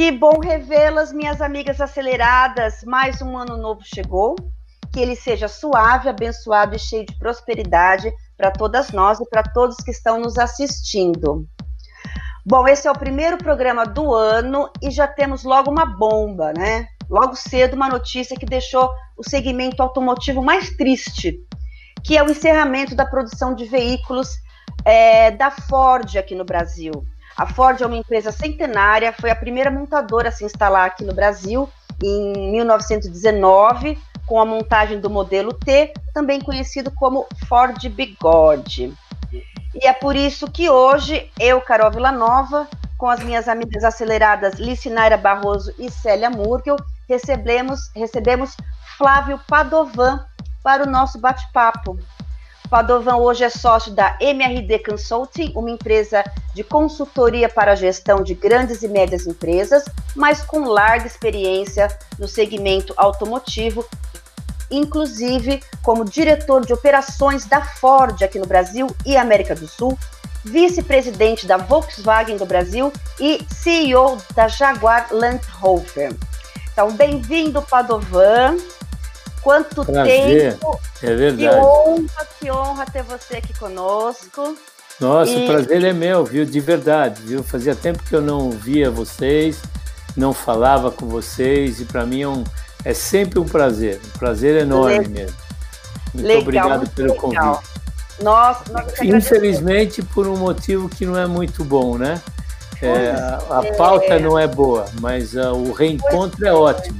Que bom revê-las, minhas amigas aceleradas. Mais um ano novo chegou. Que ele seja suave, abençoado e cheio de prosperidade para todas nós e para todos que estão nos assistindo. Bom, esse é o primeiro programa do ano e já temos logo uma bomba, né? Logo cedo, uma notícia que deixou o segmento automotivo mais triste, que é o encerramento da produção de veículos é, da Ford aqui no Brasil. A Ford é uma empresa centenária, foi a primeira montadora a se instalar aqui no Brasil em 1919, com a montagem do modelo T, também conhecido como Ford Bigode. E é por isso que hoje eu, Carol Villanova, com as minhas amigas aceleradas Licinaira Barroso e Célia Murgel, recebemos, recebemos Flávio Padovan para o nosso bate-papo. Padovan hoje é sócio da MRD Consulting, uma empresa de consultoria para a gestão de grandes e médias empresas, mas com larga experiência no segmento automotivo inclusive como diretor de operações da Ford aqui no Brasil e América do Sul, vice-presidente da Volkswagen do Brasil e CEO da Jaguar Land Rover. Então, bem-vindo, Padovan. Quanto Prazer. tempo! É verdade. Que honra, que honra ter você aqui conosco. Nossa, e... o prazer é meu, viu? De verdade, viu? Fazia tempo que eu não via vocês, não falava com vocês, e para mim é um, é sempre um prazer, um prazer enorme mesmo. Muito legal, obrigado pelo legal. convite. Nossa, Infelizmente, por um motivo que não é muito bom, né? É, a, é. pauta não é boa, mas uh, o reencontro é ótimo.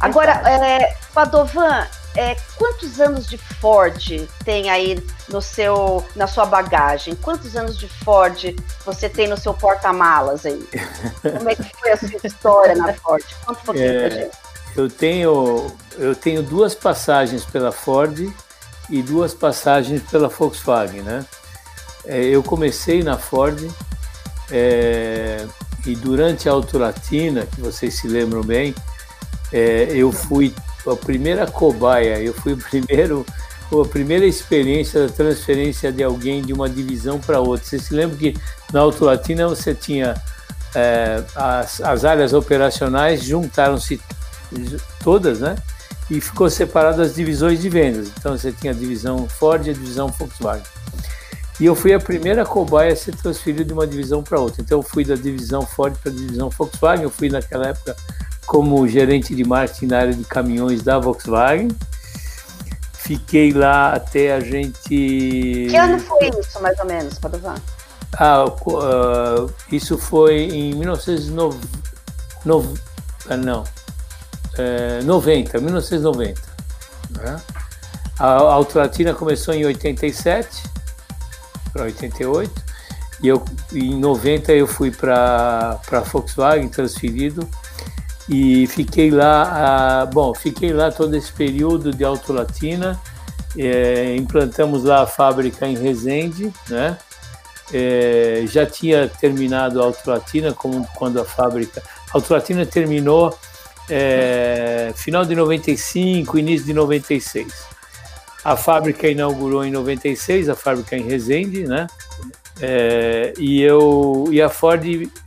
Agora, é, Padovan, é, quantos anos de Ford tem aí no seu, na sua bagagem? Quantos anos de Ford você tem no seu porta-malas aí? Como é que foi a sua história na Ford? Conta um pouquinho é, pra gente. Eu tenho, eu tenho duas passagens pela Ford e duas passagens pela Volkswagen, né? É, eu comecei na Ford é, e durante a Autolatina, que vocês se lembram bem, é, eu fui a primeira cobaia, eu fui o primeiro, a primeira experiência da transferência de alguém de uma divisão para outra. Vocês se lembram que na Autolatina você tinha é, as, as áreas operacionais juntaram-se todas, né? E ficou separado as divisões de vendas. Então você tinha a divisão Ford e a divisão Volkswagen. E eu fui a primeira cobaia a ser transferida de uma divisão para outra. Então eu fui da divisão Ford para a divisão Volkswagen. Eu fui naquela época como gerente de marketing na área de caminhões da Volkswagen. Fiquei lá até a gente. Que ano foi isso, mais ou menos, Padovan? Ah, uh, isso foi em 1990. No... Ah, não, é, 90, 1990. Né? A Autolatina começou em 87 para 88 e eu em 90 eu fui para para Volkswagen transferido e fiquei lá a, bom fiquei lá todo esse período de Autolatina é, implantamos lá a fábrica em Resende né é, já tinha terminado a Autolatina como quando a fábrica a Autolatina terminou é, final de 95, início de 96. A fábrica inaugurou em 96, a fábrica em Resende, né? É, e eu e a Ford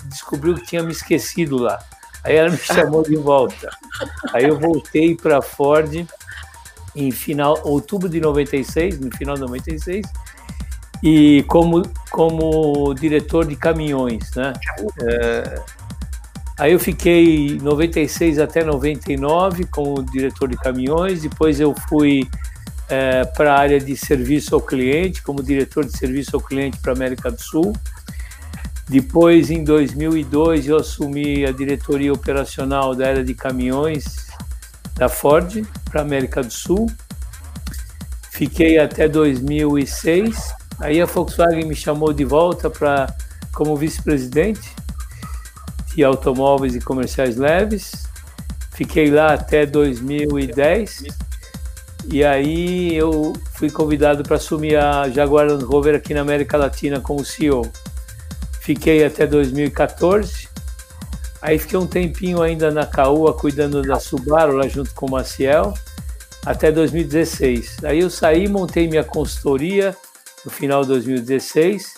descobriu que tinha me esquecido lá. Aí ela me chamou de volta. Aí eu voltei para Ford em final outubro de 96, no final de 96, e como como diretor de caminhões, né? É, Aí eu fiquei 96 até 99 como diretor de caminhões, depois eu fui é, para a área de serviço ao cliente, como diretor de serviço ao cliente para América do Sul. Depois, em 2002, eu assumi a diretoria operacional da área de caminhões da Ford para América do Sul. Fiquei até 2006. Aí a Volkswagen me chamou de volta para como vice-presidente de automóveis e comerciais leves. Fiquei lá até 2010 e aí eu fui convidado para assumir a Jaguar Land Rover aqui na América Latina como CEO. Fiquei até 2014. Aí fiquei um tempinho ainda na Caoa cuidando da Subaru lá junto com o Maciel até 2016. Aí eu saí, montei minha consultoria no final de 2016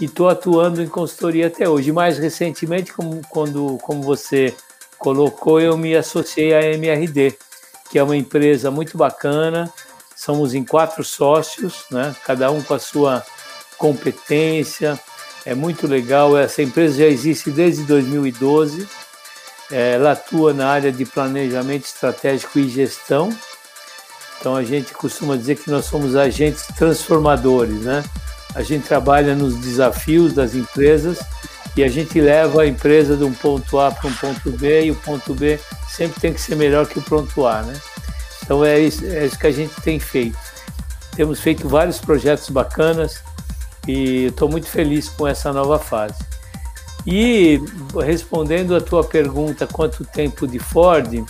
e estou atuando em consultoria até hoje. Mais recentemente, como, quando, como você colocou, eu me associei à MRD, que é uma empresa muito bacana. Somos em quatro sócios, né? cada um com a sua competência. É muito legal. Essa empresa já existe desde 2012. Ela atua na área de planejamento estratégico e gestão. Então a gente costuma dizer que nós somos agentes transformadores, né? A gente trabalha nos desafios das empresas e a gente leva a empresa de um ponto A para um ponto B e o ponto B sempre tem que ser melhor que o ponto A, né? Então é isso, é isso que a gente tem feito. Temos feito vários projetos bacanas e estou muito feliz com essa nova fase. E respondendo a tua pergunta, quanto tempo de Ford,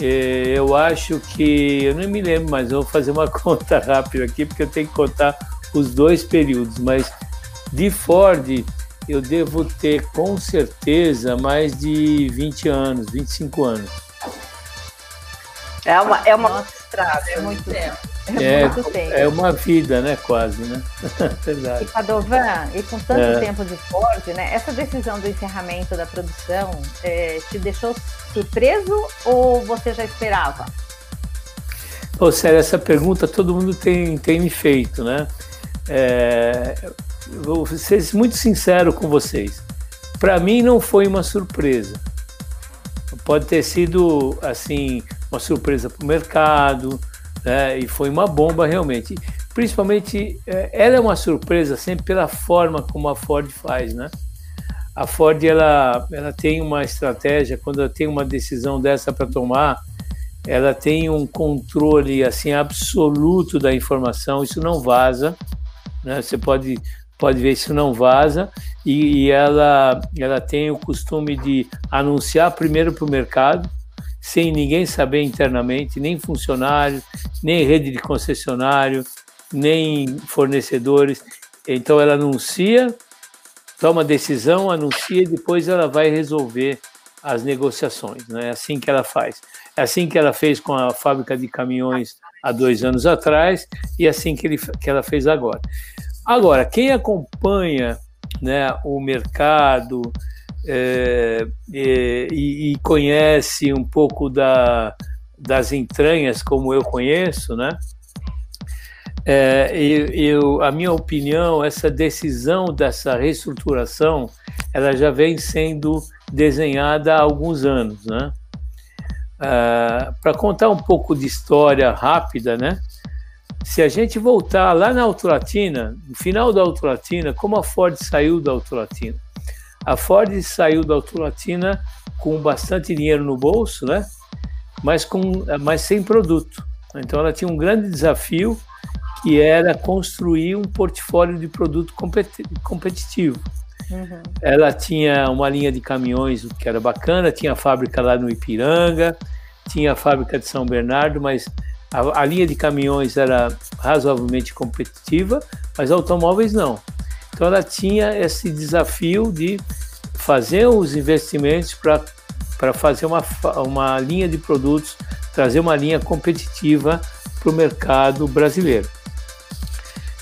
eh, eu acho que, eu não me lembro, mas eu vou fazer uma conta rápida aqui, porque eu tenho que contar os dois períodos, mas de Ford eu devo ter com certeza mais de 20 anos, 25 anos. É uma, é uma estrada, é muito tempo. É, é, é, uma vida, né? Quase, né? Verdade. E Padovan, e com tanto é. tempo de Ford, né? Essa decisão do encerramento da produção é, te deixou surpreso ou você já esperava? Ô, sério, essa pergunta todo mundo tem, tem me feito, né? É, vou ser muito sincero com vocês. Para mim não foi uma surpresa. Pode ter sido assim uma surpresa para o mercado, né? e foi uma bomba realmente. Principalmente, é, ela é uma surpresa sempre pela forma como a Ford faz, né? A Ford ela, ela tem uma estratégia quando ela tem uma decisão dessa para tomar, ela tem um controle assim absoluto da informação. Isso não vaza, né? Você pode pode ver isso não vaza e, e ela ela tem o costume de anunciar primeiro para o mercado sem ninguém saber internamente, nem funcionários, nem rede de concessionário, nem fornecedores. Então ela anuncia, toma decisão, anuncia e depois ela vai resolver as negociações. Né? É assim que ela faz. É assim que ela fez com a fábrica de caminhões há dois anos atrás e é assim que, ele, que ela fez agora. Agora, quem acompanha né, o mercado, é, é, e, e, conhece um pouco da, das entranhas, como eu conheço, né? É, eu, a minha opinião, essa decisão dessa reestruturação, ela já vem sendo desenhada há alguns anos, né? Ah, Para contar um pouco de história rápida, né? Se a gente voltar lá na Autolatina, no final da Autolatina, como a Ford saiu da Autolatina? A Ford saiu da Autolatina com bastante dinheiro no bolso, né? Mas, com, mas sem produto. Então ela tinha um grande desafio que era construir um portfólio de produto competitivo. Uhum. Ela tinha uma linha de caminhões que era bacana, tinha a fábrica lá no Ipiranga, tinha a fábrica de São Bernardo, mas a, a linha de caminhões era razoavelmente competitiva, mas automóveis não. Então ela tinha esse desafio de fazer os investimentos para fazer uma, uma linha de produtos, trazer uma linha competitiva para o mercado brasileiro.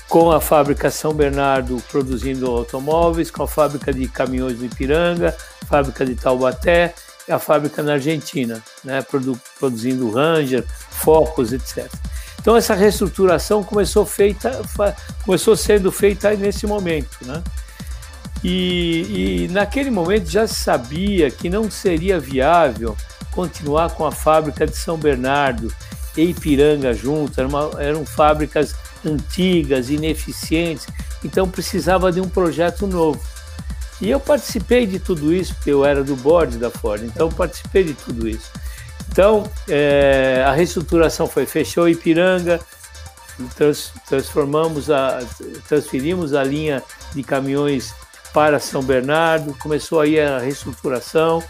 Com a fábrica São Bernardo produzindo automóveis, com a fábrica de caminhões do Ipiranga, fábrica de Taubaté, e a fábrica na Argentina, né, produ produzindo Ranger, Focus, etc. Então essa reestruturação começou feita, começou sendo feita nesse momento, né? E, e naquele momento já se sabia que não seria viável continuar com a fábrica de São Bernardo e Ipiranga junto, eram, eram fábricas antigas, ineficientes, então precisava de um projeto novo. E eu participei de tudo isso, porque eu era do board da Ford, então participei de tudo isso. Então, é, a reestruturação foi, fechou Ipiranga, trans, transformamos a, transferimos a linha de caminhões para São Bernardo, começou aí a reestruturação,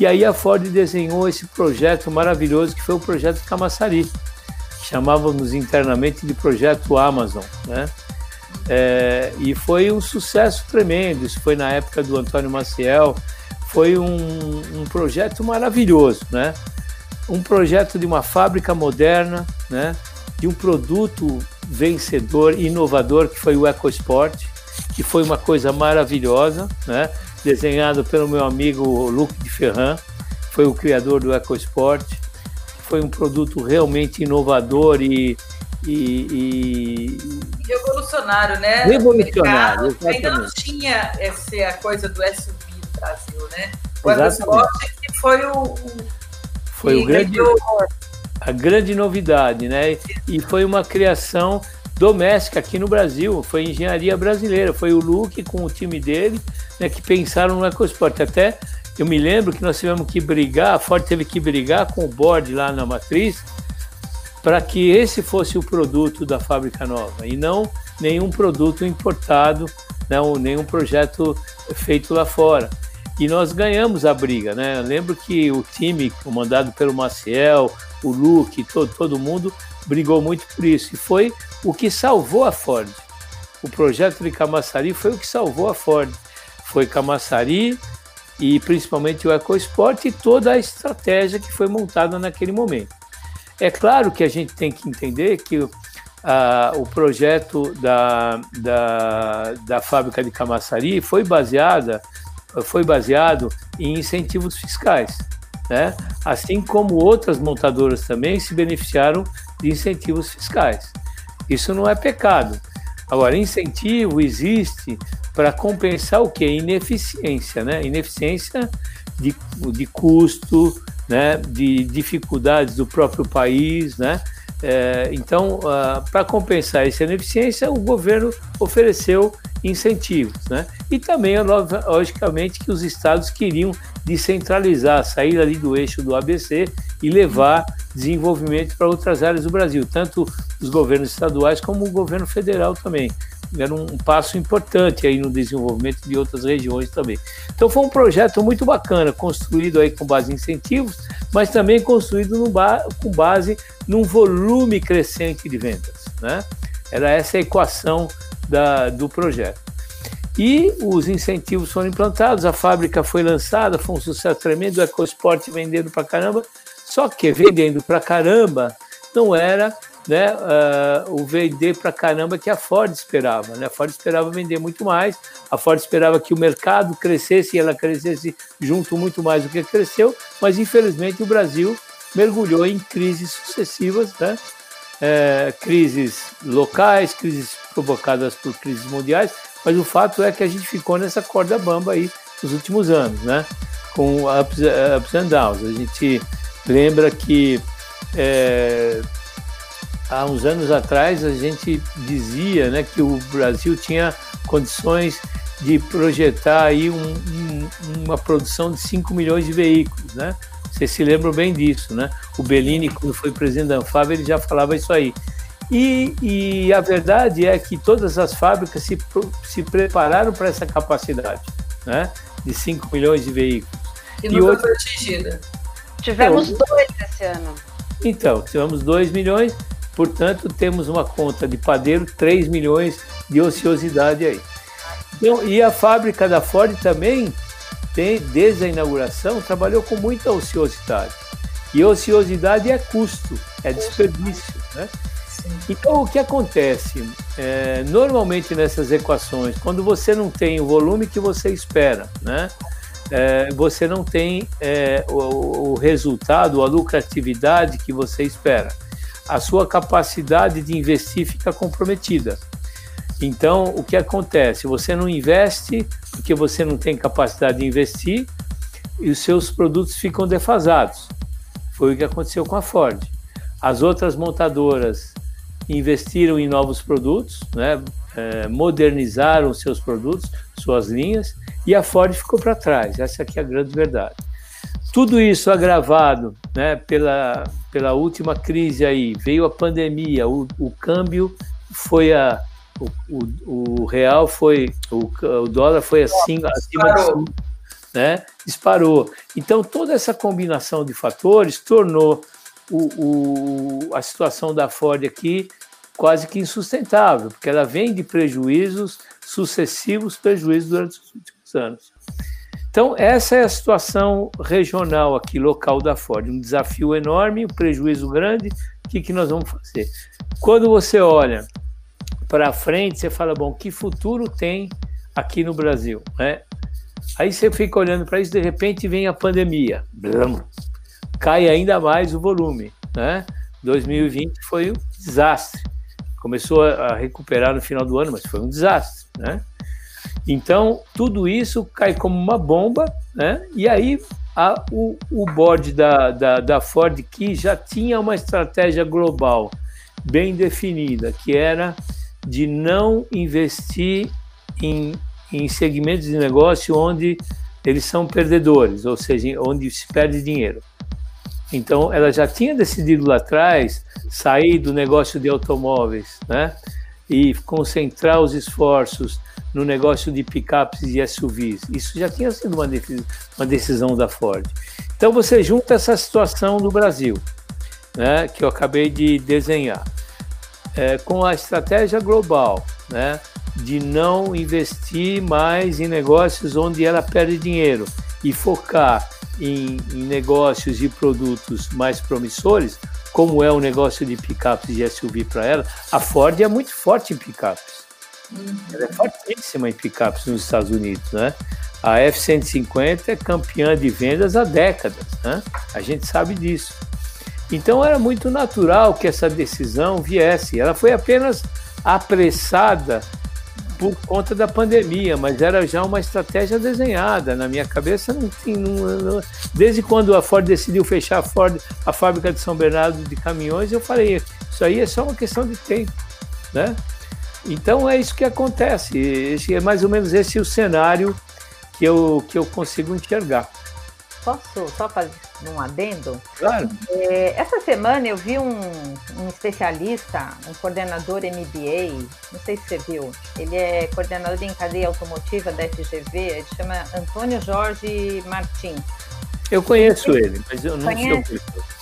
e aí a Ford desenhou esse projeto maravilhoso que foi o projeto Camaçari. Chamávamos internamente de projeto Amazon, né? É, e foi um sucesso tremendo. Isso foi na época do Antônio Maciel. Foi um, um projeto maravilhoso, né? um projeto de uma fábrica moderna, né, de um produto vencedor, inovador, que foi o EcoSport, que foi uma coisa maravilhosa, né? desenhado pelo meu amigo Luke de Ferran, foi o criador do EcoSport. Foi um produto realmente inovador e, e, e... revolucionário, né? Revolucionário, Ainda não tinha essa coisa do SUV no Brasil, né? O EcoSport foi o, o foi o grande, a grande novidade, né? E foi uma criação doméstica aqui no Brasil, foi engenharia brasileira, foi o Luke com o time dele, né, que pensaram no EcoSport. Até eu me lembro que nós tivemos que brigar, a Ford teve que brigar com o board lá na matriz para que esse fosse o produto da fábrica nova e não nenhum produto importado, não, nenhum projeto feito lá fora. E nós ganhamos a briga, né? Eu lembro que o time, comandado pelo Maciel, o Luke, todo, todo mundo brigou muito por isso. E foi o que salvou a Ford. O projeto de Camaçari foi o que salvou a Ford. Foi Camaçari e principalmente o EcoSport e toda a estratégia que foi montada naquele momento. É claro que a gente tem que entender que uh, o projeto da, da, da fábrica de Camaçari foi baseada foi baseado em incentivos fiscais, né? assim como outras montadoras também se beneficiaram de incentivos fiscais. Isso não é pecado. Agora, incentivo existe para compensar o que? Ineficiência, né? Ineficiência de, de custo, né? de dificuldades do próprio país, né? É, então, uh, para compensar essa ineficiência, o governo ofereceu incentivos. Né? E também, logicamente, que os estados queriam descentralizar, sair ali do eixo do ABC e levar desenvolvimento para outras áreas do Brasil, tanto os governos estaduais como o governo federal também. Era um passo importante aí no desenvolvimento de outras regiões também. Então foi um projeto muito bacana, construído aí com base em incentivos, mas também construído ba com base num volume crescente de vendas. Né? Era essa a equação da, do projeto. E os incentivos foram implantados, a fábrica foi lançada, foi um sucesso tremendo, o EcoSport vendendo para caramba, só que vendendo para caramba não era né, uh, o vender para caramba que a Ford esperava. Né? A Ford esperava vender muito mais, a Ford esperava que o mercado crescesse e ela crescesse junto muito mais do que cresceu, mas infelizmente o Brasil mergulhou em crises sucessivas, né? É, crises locais, crises provocadas por crises mundiais, mas o fato é que a gente ficou nessa corda bamba aí nos últimos anos, né? Com ups, ups and downs. A gente lembra que é, há uns anos atrás a gente dizia né, que o Brasil tinha condições de projetar aí um, um, uma produção de 5 milhões de veículos, né? Vocês se lembram bem disso, né? O Bellini, quando foi presidente da Anfávia, ele já falava isso aí. E, e, a verdade é que todas as fábricas se, se prepararam para essa capacidade, né? De 5 milhões de veículos. E, e hoje... foi atingida. Tivemos então, dois esse ano. Então, tivemos 2 milhões, portanto, temos uma conta de padeiro, 3 milhões de ociosidade aí. Então, e a fábrica da Ford também, tem, desde a inauguração, trabalhou com muita ociosidade. E ociosidade é custo, é desperdício. Né? Então, o que acontece? É, normalmente nessas equações, quando você não tem o volume que você espera, né? é, você não tem é, o, o, resultado, a lucratividade que você espera. A sua capacidade de investir fica comprometida. Então, o que acontece? Você não investe porque você não tem capacidade de investir e os seus produtos ficam defasados. Foi o que aconteceu com a Ford. As outras montadoras investiram em novos produtos, né? é, modernizaram seus produtos, suas linhas, e a Ford ficou para trás. Essa aqui é a grande verdade. Tudo isso agravado né, pela, pela última crise aí, veio a pandemia, o, o câmbio foi a. O, o, o real foi. O, o, dólar foi assim, acima de cima, né? Disparou. Então, toda essa combinação de fatores tornou o, o, a situação da Ford aqui quase que insustentável, porque ela vem de prejuízos, sucessivos prejuízos durante os últimos anos. Então, essa é a situação regional aqui, local da Ford. Um desafio enorme, um prejuízo grande. O que, que nós vamos fazer? Quando você olha para frente, você fala, bom, que futuro tem aqui no Brasil, né? Aí você fica olhando para isso, de repente vem a pandemia, Blam. Cai ainda mais o volume, né? 2020 foi um desastre. Começou a recuperar no final do ano, mas foi um desastre, né? Então, tudo isso cai como uma bomba, né? E aí a, o, o board da, da, da Ford, que já tinha uma estratégia global bem definida, que era de não investir em, em segmentos de negócio onde eles são perdedores, ou seja, onde se perde dinheiro. Então, ela já tinha decidido lá atrás sair do negócio de automóveis, né? E concentrar os esforços no negócio de picapes e SUVs. Isso já tinha sido uma, uma decisão da Ford. Então, você junta essa situação no Brasil, né? Que eu acabei de desenhar, é, com a estratégia global, né? De não investir mais em negócios onde ela perde dinheiro e focar em, em negócios e produtos mais promissores, como é o negócio de picapes e SUV para ela, a Ford é muito forte em picapes. Uhum. Ela é fortíssima em picapes nos Estados Unidos, né? A F-150 é campeã de vendas há décadas, né? A gente sabe disso. Então era muito natural que essa decisão viesse. Ela foi apenas apressada por conta da pandemia, mas era já uma estratégia desenhada. Na minha cabeça, não. Não, não, desde quando a Ford decidiu fechar a, Ford, a fábrica de São Bernardo de caminhões, eu falei: isso aí é só uma questão de tempo. Né? Então é isso que acontece. Esse, é mais ou menos esse o cenário que eu, que eu consigo enxergar. Posso só fazer um adendo? Claro. É, essa semana eu vi um, um, especialista, um coordenador MBA, não sei se você viu, ele é coordenador em cadeia automotiva da FGV, ele chama Antônio Jorge Martins. Eu conheço ele, ele mas eu não conhece? sou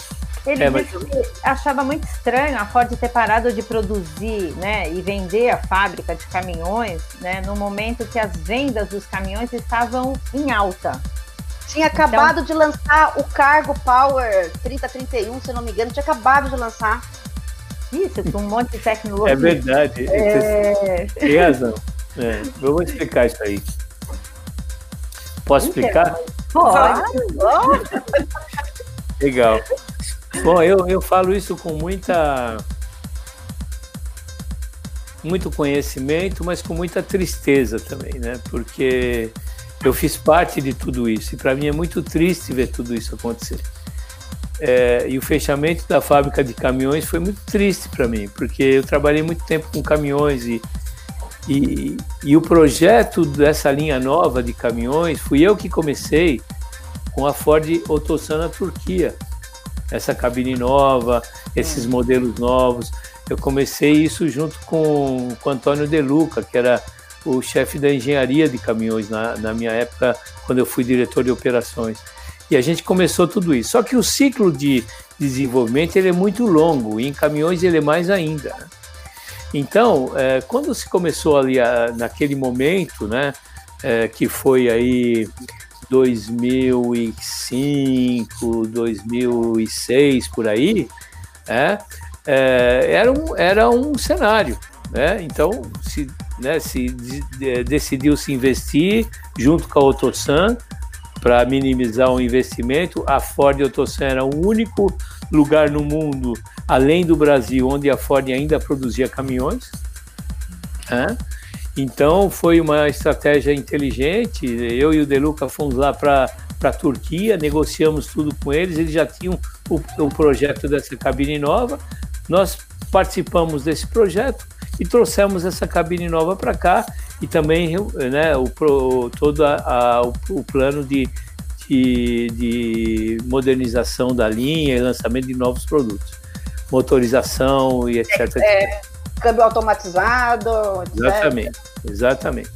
ele é, mas... achava muito estranho a Ford ter parado de produzir né, e vender a fábrica de caminhões né, no momento que as vendas dos caminhões estavam em alta. Tinha então- acabado então... de lançar o Cargo Power 3031, se não me engano, tinha acabado de lançar. Isso, com um monte de tecnologia. É verdade. É... Tem razão. É, eu vou explicar isso aí. Posso explicar? Pode. Legal. Bom, eu, eu falo isso com muita muito conhecimento, mas com muita tristeza também, né? Porque eu fiz parte de tudo isso e para mim é muito triste ver tudo isso acontecer. É, e o fechamento da fábrica de caminhões foi muito triste para mim, porque eu trabalhei muito tempo com caminhões e, e, e, o projeto dessa linha nova de caminhões fui eu que comecei com a Ford Otosan na Turquia. Essa cabine nova, esses modelos novos. Eu comecei isso junto com, com Antônio De Luca, que era o chefe da engenharia de caminhões na, na minha época, quando eu fui diretor de operações. E a gente começou tudo isso. Só que o ciclo de desenvolvimento ele é muito longo, e em caminhões ele é mais ainda. Né? Então, é, quando se começou ali, a, naquele momento, né, é, que foi aí 2005, 2006, por aí, é, é, era, um, era um cenário. Né? Então, se né, se decidiu se investir junto com a Otosan para minimizar o investimento. A Ford e a Otosan era o único lugar no mundo, além do Brasil, onde a Ford ainda produzia caminhões. Né? Então foi uma estratégia inteligente. Eu e o Deluca fomos lá para a Turquia, negociamos tudo com eles. Eles já tinham o, o projeto dessa cabine nova. Nós participamos desse projeto e trouxemos essa cabine nova para cá e também né, o, todo a, a, o, o, plano de, de, de, modernização da linha e lançamento de novos produtos, motorização e etc. É, é, câmbio automatizado. Etc. Exatamente, exatamente.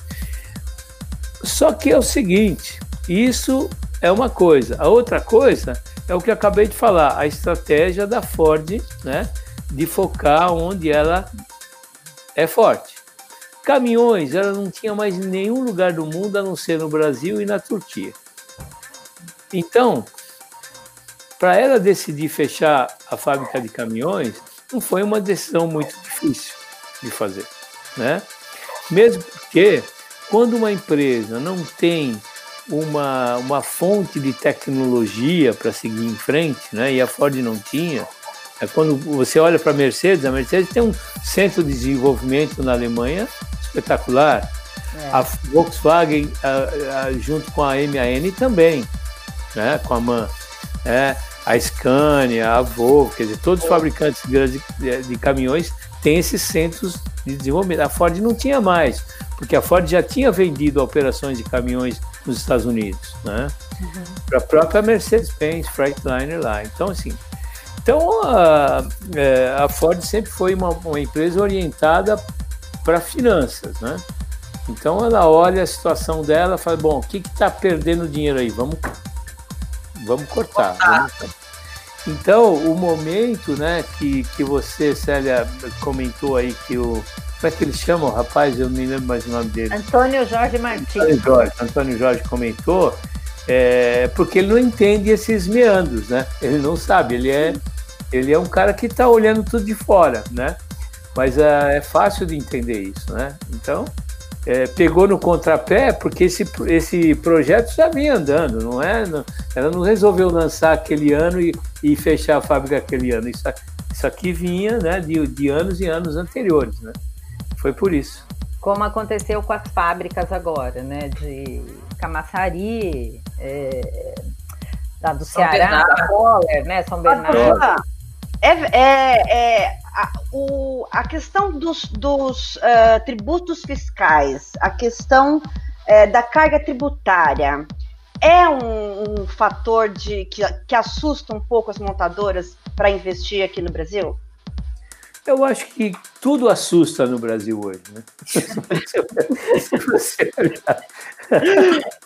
Só que é o seguinte, isso é uma coisa. A outra coisa é o que eu acabei de falar, a estratégia da Ford, né, de focar onde ela é forte. Caminhões, ela não tinha mais em nenhum lugar do mundo a não ser no Brasil e na Turquia. Então, para ela decidir fechar a fábrica de caminhões, não foi uma decisão muito difícil de fazer. né? Mesmo porque quando uma empresa não tem uma, uma fonte de tecnologia para seguir em frente, né? E a Ford não tinha. É quando você olha para a Mercedes, a Mercedes tem um centro de desenvolvimento na Alemanha espetacular. É. A Volkswagen, a, a, junto com a MAN também, né? Com a MAN. É, a Scania, a Volvo, quer dizer, todos os fabricantes grandes de, de caminhões têm esses centros de desenvolvimento. A Ford não tinha mais, porque a Ford já tinha vendido operações de caminhões nos Estados Unidos, né? Uhum. Para a própria Mercedes-Benz Freightliner lá. Então, assim, então a, é, a Ford sempre foi uma, uma empresa orientada para finanças, né? Então ela olha a situação dela fala, bom, o que está perdendo dinheiro aí? Vamos, vamos cortar. Vamos Então, o momento né, que, que você, Célia, comentou aí que o, como é que eles chamam, rapaz? Eu não me lembro mais o nome dele. Antônio Jorge Martins. Antônio Jorge, Antônio Jorge comentou, é, porque ele não entende esses meandros, né? Ele não sabe, ele é, ele é um cara que está olhando tudo de fora, né? Mas é, é fácil de entender isso, né? Então, é, pegou no contrapé porque esse, esse projeto já vinha andando, não é? Não, ela não resolveu lançar aquele ano e, e fechar a fábrica aquele ano. Isso, isso aqui vinha né, de, de anos e anos anteriores, né? Foi por isso. Como aconteceu com as fábricas agora, né? De Camaçari, é, da do São Ceará, da Coller, né? São Bernardo. É, é, é a, o, a questão dos, dos uh, tributos fiscais, a questão uh, da carga tributária, é um, um fator de, que, que assusta um pouco as montadoras para investir aqui no Brasil? Eu acho que tudo assusta no Brasil hoje, né?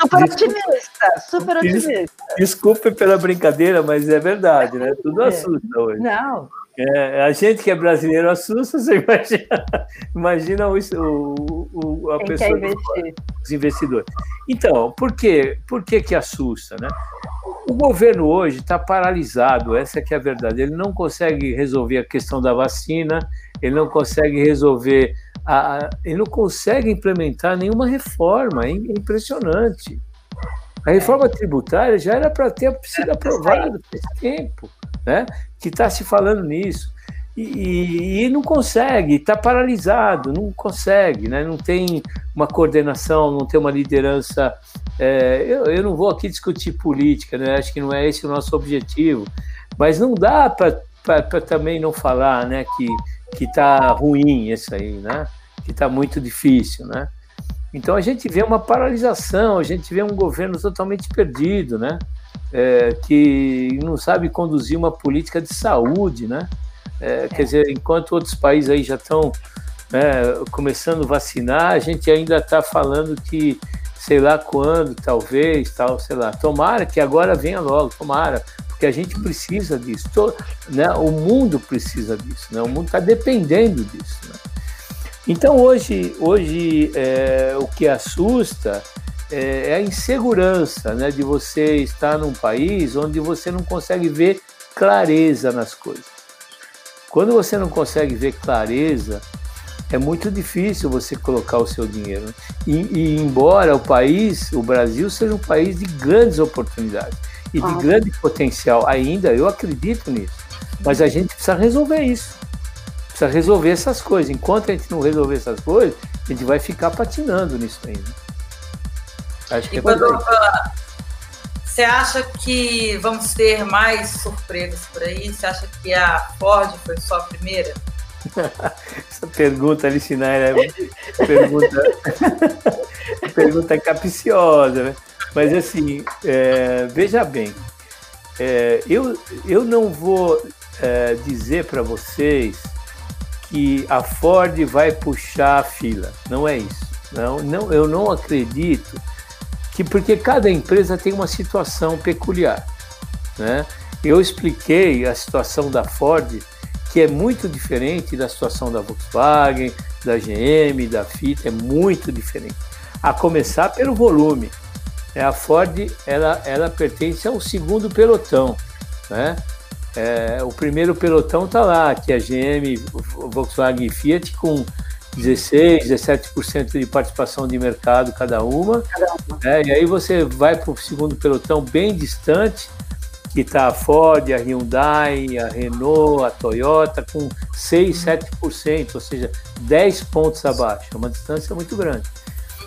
Super otimista, super otimista. Desculpe pela brincadeira, mas é verdade, né? Tudo é. assusta hoje. Não. É, a gente que é brasileiro assusta, você imagina, imagina o, o, o a Quem pessoa, os investidores. Então, por quê? Por que que assusta, né? O governo hoje está paralisado, essa que é a verdade. Ele não consegue resolver a questão da vacina, ele não consegue resolver, a, ele não consegue implementar nenhuma reforma, é impressionante. A reforma tributária já era para ter sido aprovada faz tempo, né? Que está se falando nisso. E, e, e não consegue, está paralisado, não consegue, né? não tem uma coordenação, não tem uma liderança é, eu, eu não vou aqui discutir política, né? acho que não é esse o nosso objetivo, mas não dá para também não falar né, que está ruim isso aí, né? que está muito difícil. Né? Então a gente vê uma paralisação, a gente vê um governo totalmente perdido, né? É, que não sabe conduzir uma política de saúde, né? É, quer dizer, enquanto outros países aí já estão né, começando a vacinar, a gente ainda está falando que sei lá quando, talvez, tal, sei lá. Tomara que agora venha logo, tomara, porque a gente precisa disso. Todo, né? O mundo precisa disso, né? O mundo está dependendo disso. Né? Então hoje, hoje é, o que assusta é, é, a insegurança, né? De você estar num país onde você não consegue ver clareza nas coisas. Quando você não consegue ver clareza, é muito difícil você colocar o seu dinheiro. E, e, embora o país, o Brasil, seja um país de grandes oportunidades e de grande potencial, ainda eu acredito nisso. Mas a gente precisa resolver isso. Precisa resolver essas coisas. Enquanto a gente não resolver essas coisas, a gente vai ficar patinando nisso ainda. Acho que e é quando, você acha que vamos ter mais surpresas por aí? Você acha que a Ford foi só a primeira? Essa pergunta, Alicinar, é pergunta, pergunta capiciosa, né? Mas assim, é, veja bem, é, eu, eu não vou é, dizer para vocês que a Ford vai puxar a fila. Não é isso. Não, não, eu não acredito que porque cada empresa tem uma situação peculiar. Né? Eu expliquei a situação da Ford que é muito diferente da situação da Volkswagen, da GM, da Fiat, é muito diferente. A começar pelo volume. É, a Ford ela, ela pertence ao segundo pelotão. Né? É, o primeiro pelotão está lá, que é a GM, Volkswagen e Fiat com 16, 17% de participação de mercado cada uma. Cada uma. É, e aí você vai para o segundo pelotão bem distante, que está a Ford, a Hyundai, a Renault, a Toyota, com 6, 7%, ou seja, 10 pontos abaixo. É uma distância muito grande.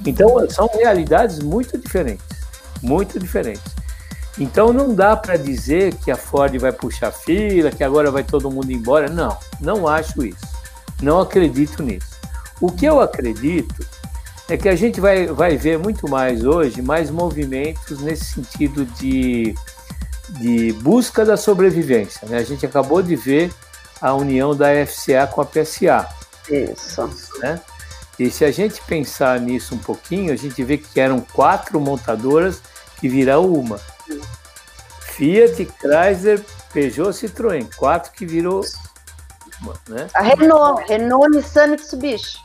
Então, são realidades muito diferentes, muito diferentes. Então, não dá para dizer que a Ford vai puxar fila, que agora vai todo mundo embora. Não, não acho isso. Não acredito nisso. O que eu acredito é que a gente vai, vai ver muito mais hoje, mais movimentos nesse sentido de, de busca da sobrevivência. Né? A gente acabou de ver a união da FCA com a PSA. Isso. Né? E se a gente pensar nisso um pouquinho, a gente vê que eram quatro montadoras que viram uma. Fiat, Chrysler, Peugeot, Citroën. Quatro que virou uma, né? A Renault, Renault, Nissan, Mitsubishi.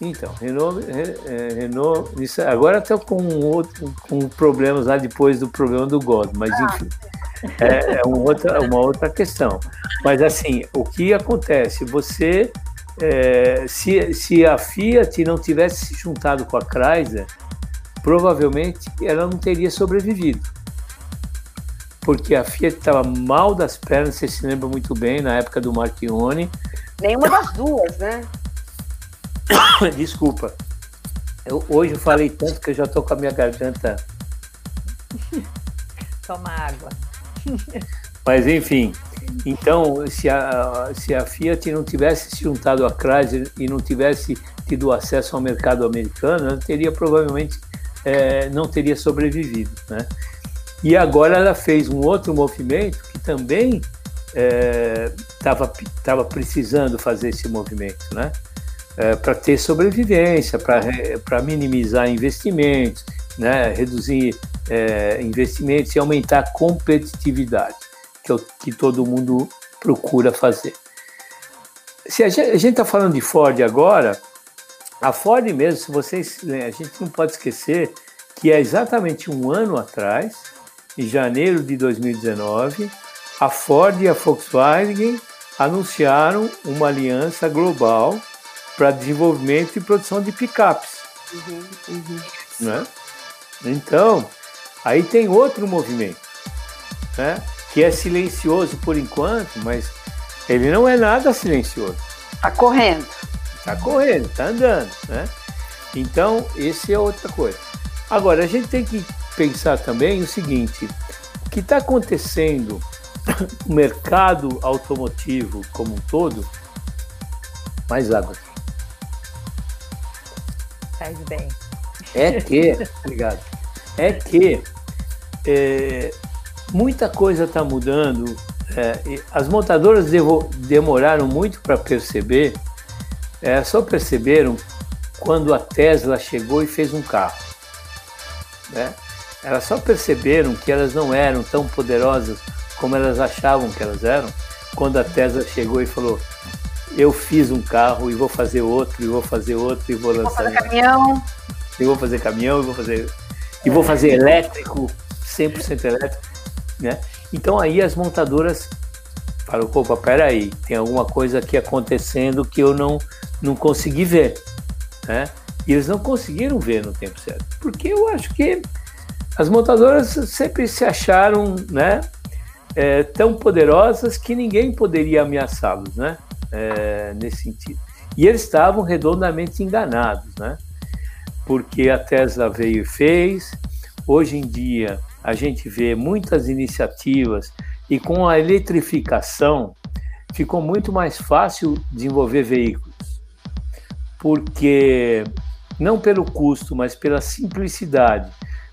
Então, Renault, é, Renault agora estou com outro, com problemas lá depois do problema do God, mas ah. enfim, é, é uma, outra, uma outra questão. Mas assim, o que acontece? Você, é, se, se a Fiat não tivesse se juntado com a Chrysler, provavelmente ela não teria sobrevivido. Porque a Fiat estava mal das pernas, você se lembra muito bem, na época do Marchione. Nenhuma das duas, né? Desculpa. Eu, hoje eu falei tanto que eu já estou com a minha garganta. Toma água. Mas enfim, então se a, se a Fiat não tivesse se juntado à Chrysler e não tivesse tido acesso ao mercado americano, ela teria provavelmente é, não teria sobrevivido, né? E agora ela fez um outro movimento que também estava é, tava precisando fazer esse movimento, né? é, para ter sobrevivência, para minimizar investimentos, né, reduzir é, investimentos e aumentar a competitividade, que é o que todo mundo procura fazer. Se a gente está falando de Ford agora, a Ford mesmo, se vocês, a gente não pode esquecer que é exatamente um ano atrás, em janeiro de 2019, a Ford e a Volkswagen anunciaram uma aliança global para desenvolvimento e produção de picapes. Uhum, uhum. Né? Então, aí tem outro movimento, né? Que é silencioso por enquanto, mas ele não é nada silencioso. Está correndo. Está correndo, está andando. Né? Então, esse é outra coisa. Agora, a gente tem que pensar também o seguinte: o que está acontecendo no mercado automotivo como um todo, mais água Faz bem. É que, obrigado. É que é, muita coisa está mudando. É, as montadoras devo, demoraram muito para perceber, é, só perceberam quando a Tesla chegou e fez um carro. Né? Elas só perceberam que elas não eram tão poderosas como elas achavam que elas eram quando a Tesla chegou e falou: eu fiz um carro e vou fazer outro, e vou fazer outro, e vou lançar. Vou fazer caminhão. E vou fazer caminhão, e vou fazer. E vou fazer elétrico, 100% elétrico. Né? Então aí as montadoras falam, opa, peraí, tem alguma coisa aqui acontecendo que eu não, não consegui ver. Né? E eles não conseguiram ver no tempo certo. Porque eu acho que as montadoras sempre se acharam né, é, tão poderosas que ninguém poderia ameaçá-los. Né? é, nesse sentido. E eles estavam redondamente enganados, né? Porque a Tesla veio e fez. Hoje em dia, a gente vê muitas iniciativas e com a eletrificação ficou muito mais fácil desenvolver veículos. Porque não pelo custo, mas pela simplicidade.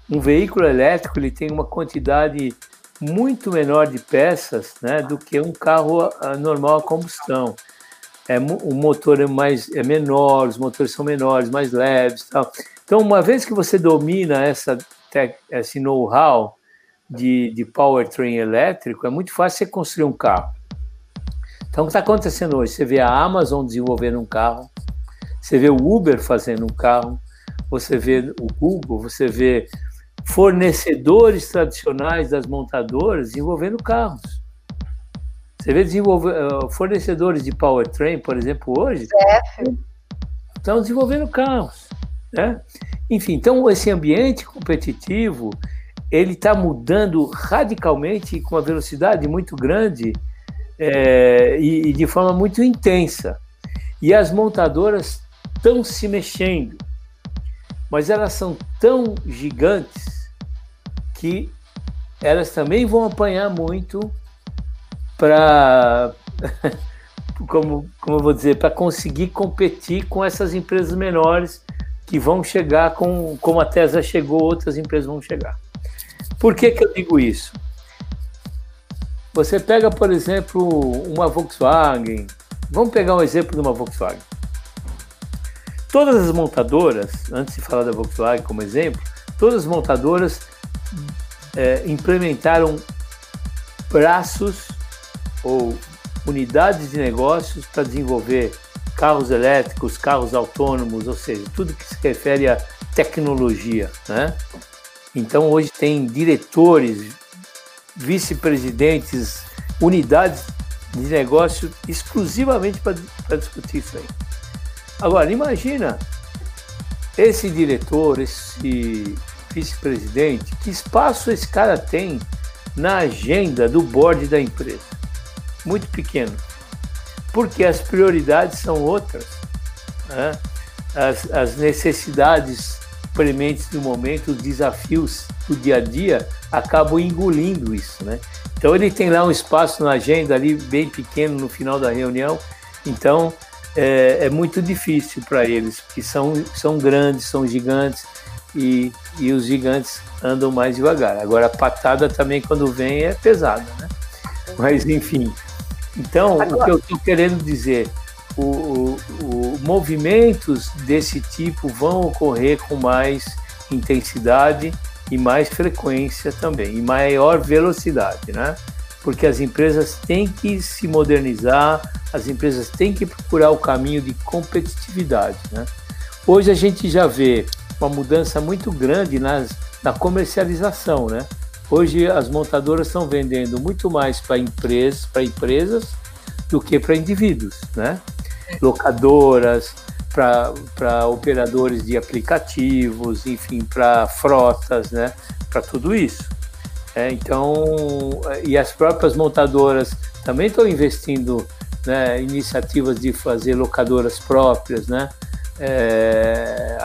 Um veículo elétrico ele tem uma quantidade muito menor de peças né, do que um carro ah, normal a combustão. É, o motor é, mais, é menor, os motores são menores, mais leves tal. Então, uma vez que você domina essa, esse know-how de, de powertrain elétrico, é muito fácil você construir um carro. Então, o que está acontecendo hoje? Você vê a Amazon desenvolvendo um carro, você vê o Uber fazendo um carro, você vê o Google, você vê fornecedores tradicionais das montadoras desenvolvendo carros. Você vê desenvolver, uh, fornecedores de powertrain, por exemplo, hoje, estão desenvolvendo carros. Né? Enfim, então esse ambiente competitivo ele está mudando radicalmente com uma velocidade muito grande é, e, e de forma muito intensa. E as montadoras estão se mexendo, mas elas são tão gigantes que elas também vão apanhar muito para, como, como eu vou dizer, para conseguir competir com essas empresas menores que vão chegar com, como a Tesla chegou, outras empresas vão chegar. Por que, que eu digo isso? Você pega, por exemplo, uma Volkswagen. Vamos pegar um exemplo de uma Volkswagen. Todas as montadoras, antes de falar da Volkswagen como exemplo, todas as montadoras é, implementaram braços ou unidades de negócios para desenvolver carros elétricos, carros autônomos, ou seja, tudo que se refere à tecnologia, né? Então hoje tem diretores, vice-presidentes, unidades de negócio exclusivamente para discutir isso aí. Agora, imagina esse diretor, esse vice-presidente, que espaço esse cara tem na agenda do board da empresa? Muito pequeno. Porque as prioridades são outras. Né? As, as necessidades prementes do momento, os desafios do dia a dia acabam engolindo isso, né? Então ele tem lá um espaço na agenda ali bem pequeno no final da reunião, então é, é muito difícil para eles, porque são, são grandes, são gigantes e, e os gigantes andam mais devagar. Agora a patada também quando vem é pesada, né? Mas enfim, então o que eu estou querendo dizer o, o, o, movimentos desse tipo vão ocorrer com mais intensidade e mais frequência também, e maior velocidade, né? Porque as empresas têm que se modernizar, as empresas têm que procurar o caminho de competitividade, né? Hoje a gente já vê uma mudança muito grande nas, na comercialização, né? Hoje as montadoras estão vendendo muito mais para empresas, para empresas do que para indivíduos, né? locadoras, para operadores de aplicativos, enfim, para frotas, né? Para tudo isso. É, então, e as próprias montadoras também estão investindo né, iniciativas de fazer locadoras próprias, né? É,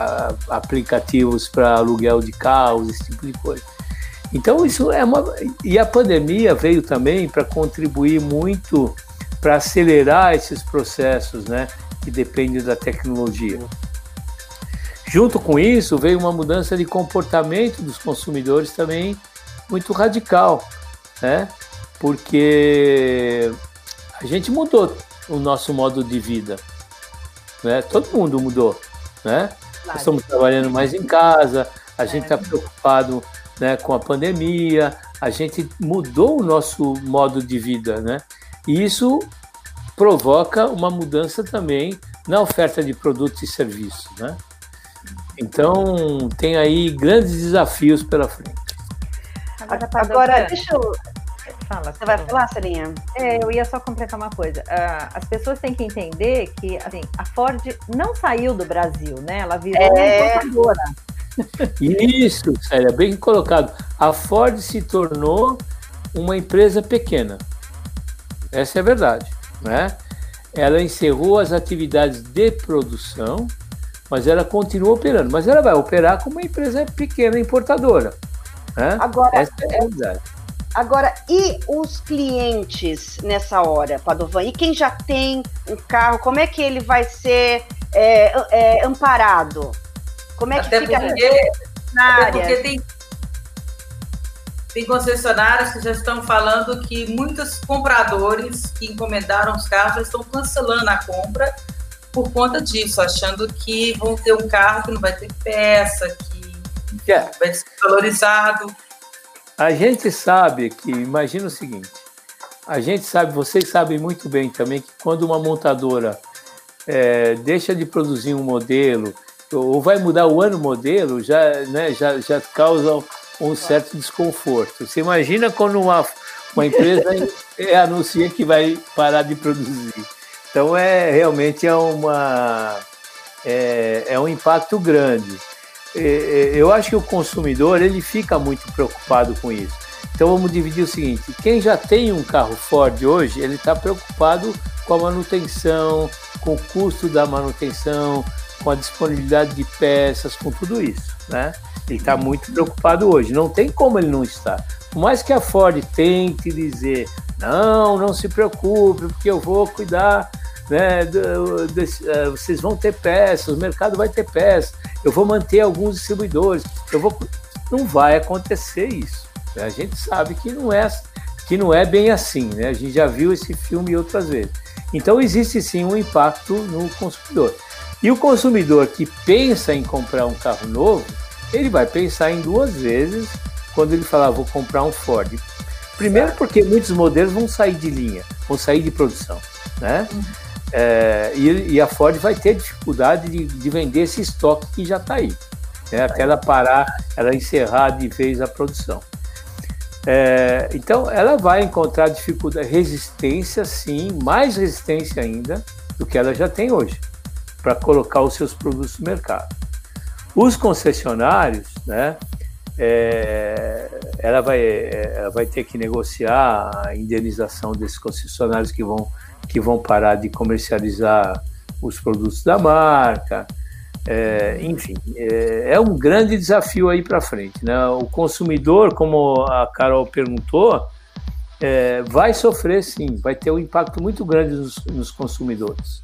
aplicativos para aluguel de carros, esse tipo de coisa. Então isso é uma e a pandemia veio também para contribuir muito para acelerar esses processos, né, que dependem da tecnologia. Junto com isso, veio uma mudança de comportamento dos consumidores também muito radical, né? Porque a gente mudou o nosso modo de vida, né? Todo mundo mudou, né? Claro. Estamos trabalhando mais em casa, a gente está é. preocupado né, com a pandemia, a gente mudou o nosso modo de vida, né? E isso provoca uma mudança também na oferta de produtos e serviços, né? Então, tem aí grandes desafios pela frente. Agora, Agora deixa eu... Fala, Você vai falar, Celinha? É, eu ia só completar uma coisa. Uh, as pessoas têm que entender que assim, a Ford não saiu do Brasil, né? Ela virou é... uma importadora. Isso, Célia, bem colocado. A Ford se tornou uma empresa pequena. Essa é a verdade. Né? Ela encerrou as atividades de produção, mas ela continua operando. Mas ela vai operar como uma empresa pequena importadora. Né? Agora, Essa é a verdade. Agora, e os clientes nessa hora, Padovan? E quem já tem um carro, como é que ele vai ser é, é, amparado? Como é que até fica porque, na até área? Porque tem, tem concessionárias que já estão falando que muitos compradores que encomendaram os carros já estão cancelando a compra por conta disso, achando que vão ter um carro que não vai ter peça, que é. vai ser valorizado. A gente sabe que, imagina o seguinte, a gente sabe, vocês sabem muito bem também que quando uma montadora é, deixa de produzir um modelo ou vai mudar o ano modelo, já, né, já, já causa um certo desconforto. Você imagina quando uma, uma empresa anuncia que vai parar de produzir. Então é realmente é uma é, é um impacto grande. Eu acho que o consumidor ele fica muito preocupado com isso. Então vamos dividir o seguinte: quem já tem um carro Ford hoje, ele está preocupado com a manutenção, com o custo da manutenção, com a disponibilidade de peças, com tudo isso, né? Ele está muito preocupado hoje. Não tem como ele não estar. Por mais que a Ford tente dizer, não, não se preocupe, porque eu vou cuidar, né? De, uh, vocês vão ter peças, o mercado vai ter peças, eu vou manter alguns distribuidores, eu vou. Não vai acontecer isso. A gente sabe que não é que não é bem assim, né? A gente já viu esse filme outras vezes. Então existe sim um impacto no consumidor. E o consumidor que pensa em comprar um carro novo, ele vai pensar em duas vezes quando ele falar vou comprar um Ford. Primeiro porque muitos modelos vão sair de linha, vão sair de produção, né? Uhum. É, e, e, a Ford vai ter dificuldade de, de vender esse estoque que já está aí, né? até ela parar, ela encerrar de vez a produção. É, então, ela vai encontrar dificuldade, resistência, sim, mais resistência ainda do que ela já tem hoje, para colocar os seus produtos no mercado. Os concessionários, né, é, ela, vai, ela vai ter que negociar a indenização desses concessionários que vão, que vão parar de comercializar os produtos da marca, é, enfim, é, é, um grande desafio aí para frente. Né? O consumidor, como a Carol perguntou, é, vai sofrer sim, vai ter um impacto muito grande nos, nos consumidores.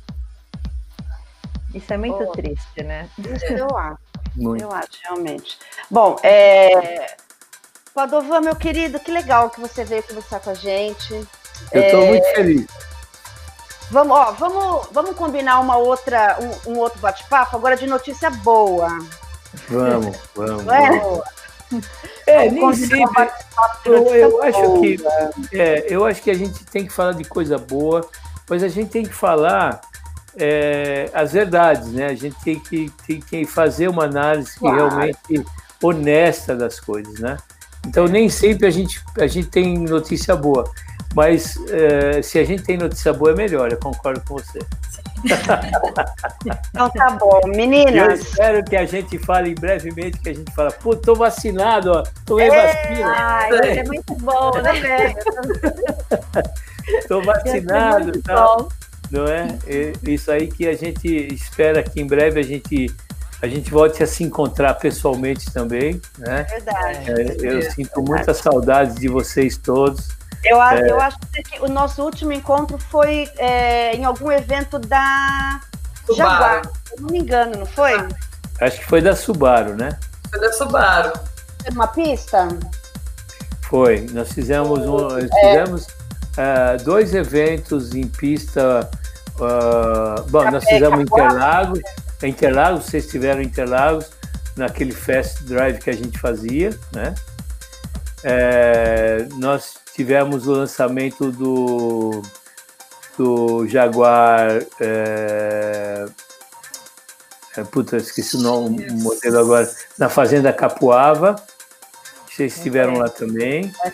Isso é muito triste, né? Isso eu acho. Muito. Eu acho, realmente. Bom, é... Padovan, meu querido, que legal que você veio conversar com a gente. Eu estou é... muito feliz. Vamos, ó, vamos, vamos combinar uma outra, um, um outro bate-papo agora de notícia boa. Vamos, vamos. É, é nem sempre. Eu, eu acho que é, eu acho que a gente tem que falar de coisa boa, mas a gente tem que falar é, as verdades, né? A gente tem que, tem que fazer uma análise claro. realmente honesta das coisas, né? Então nem sempre a gente, a gente tem notícia boa. Mas é, se a gente tem notícia boa, é melhor, eu concordo com você. então tá bom, meninas. Eu espero que a gente fale brevemente, que a gente fala, pô, tô vacinado, ó, tomei é, vacina. Ai, é. é muito bom, né, tô vacinado, tá? Não é? Isso aí que a gente espera que em breve a gente a gente volte a se encontrar pessoalmente também, né? Verdade. É, eu sinto muita saudade de vocês todos. Eu, é... eu acho que o nosso último encontro foi é, em algum evento da Subaru. Jaguar, se não me engano, não foi? Acho que foi da Subaru, né? Foi da Subaru. Foi numa pista? Foi. Nós fizemos, um, nós é. fizemos uh, dois eventos em pista. Uh, bom, nós fizemos Interlagos. Interlagos, vocês tiveram Interlagos naquele fast drive que a gente fazia, né? É, nós tivemos o lançamento do, do Jaguar. É, é, puta, esqueci o nome, o modelo agora. Na Fazenda Capuava. Vocês estiveram lá também. É,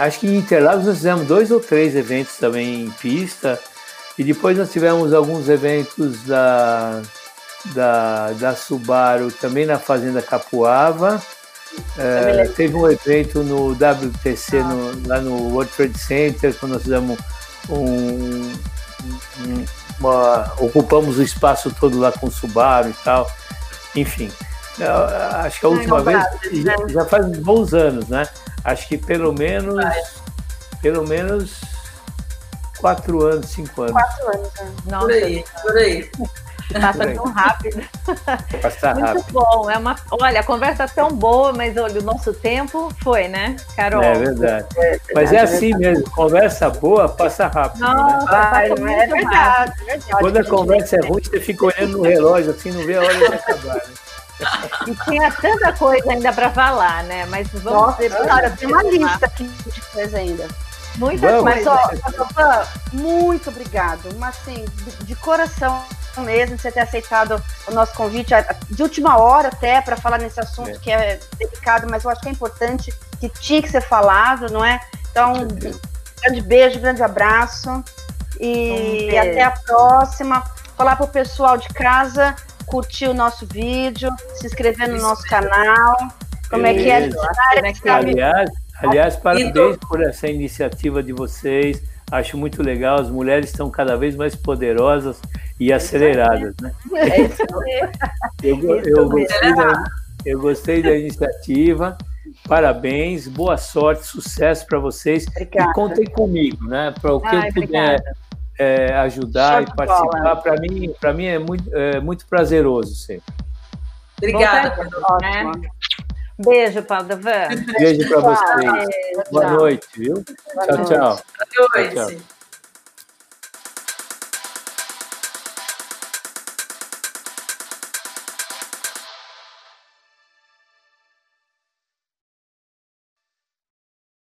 acho que em Interlagos nós fizemos dois ou três eventos também em pista. E depois nós tivemos alguns eventos da, da, da Subaru também na Fazenda Capuava. É, teve um evento no WTC, no, lá no World Trade Center, quando nós fizemos um, um uma, ocupamos o espaço todo lá com o Subaru e tal. Enfim, acho que a última vez já, né? já, faz bons anos, né? Acho que pelo menos pelo menos quatro anos, cinco anos. Quatro anos, né? Nossa, por aí, por aí. Passa tão rápido. Passa Muito rápido. bom. É uma... Olha, a conversa é tão boa, mas olha, o nosso tempo foi, né, Carol? É verdade. É, mas é assim mesmo, conversa boa passa rápido. Né? Nossa, né? Vai, é verdade, é verdade. Quando a conversa é ruim, você fica olhando no relógio, assim, não vê a hora de acabar. Né? E tinha tanta coisa ainda para falar, né? Mas vamos Nossa, ver. Cara, tem uma lista aqui de coisa ainda. Muita vamos, coisa. Mas, ó, muito obrigado. Mas, assim, de, de coração mesmo você ter aceitado o nosso convite de última hora até para falar nesse assunto é. que é delicado, mas eu acho que é importante que tinha que ser falado, não é? Então, um grande beijo, grande abraço e, e até a próxima. Falar para o pessoal de casa curtir o nosso vídeo, se inscrever no nosso canal. Como é que é? Aliás, aliás, parabéns por essa iniciativa de vocês. Acho muito legal. As mulheres estão cada vez mais poderosas e aceleradas, né? É isso eu, eu, gostei da, eu gostei da iniciativa. Parabéns, boa sorte, sucesso para vocês. Obrigada. E contem comigo, né? Para o que Ai, eu puder é, ajudar Show e participar, para mim, para mim é muito, é muito prazeroso sempre. Obrigada, Né? Beijo, Padovan. Beijo para vocês. Boa noite, viu? Boa tchau, noite. tchau. Boa noite. Tchau, tchau.